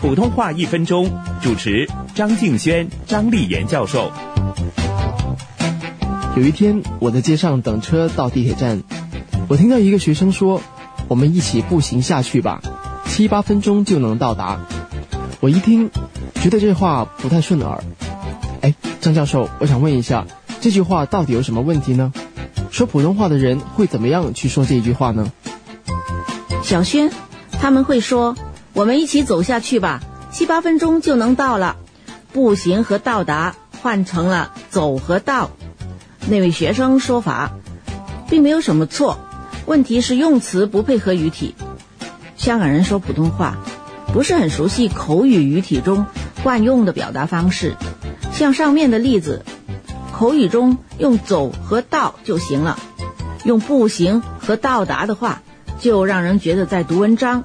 普通话一分钟，主持张敬轩、张丽妍教授。有一天，我在街上等车到地铁站，我听到一个学生说：“我们一起步行下去吧，七八分钟就能到达。”我一听，觉得这话不太顺耳。哎，张教授，我想问一下，这句话到底有什么问题呢？说普通话的人会怎么样去说这句话呢？小轩，他们会说。我们一起走下去吧，七八分钟就能到了。步行和到达换成了走和到。那位学生说法，并没有什么错，问题是用词不配合语体。香港人说普通话，不是很熟悉口语语体中惯用的表达方式。像上面的例子，口语中用走和到就行了，用步行和到达的话，就让人觉得在读文章。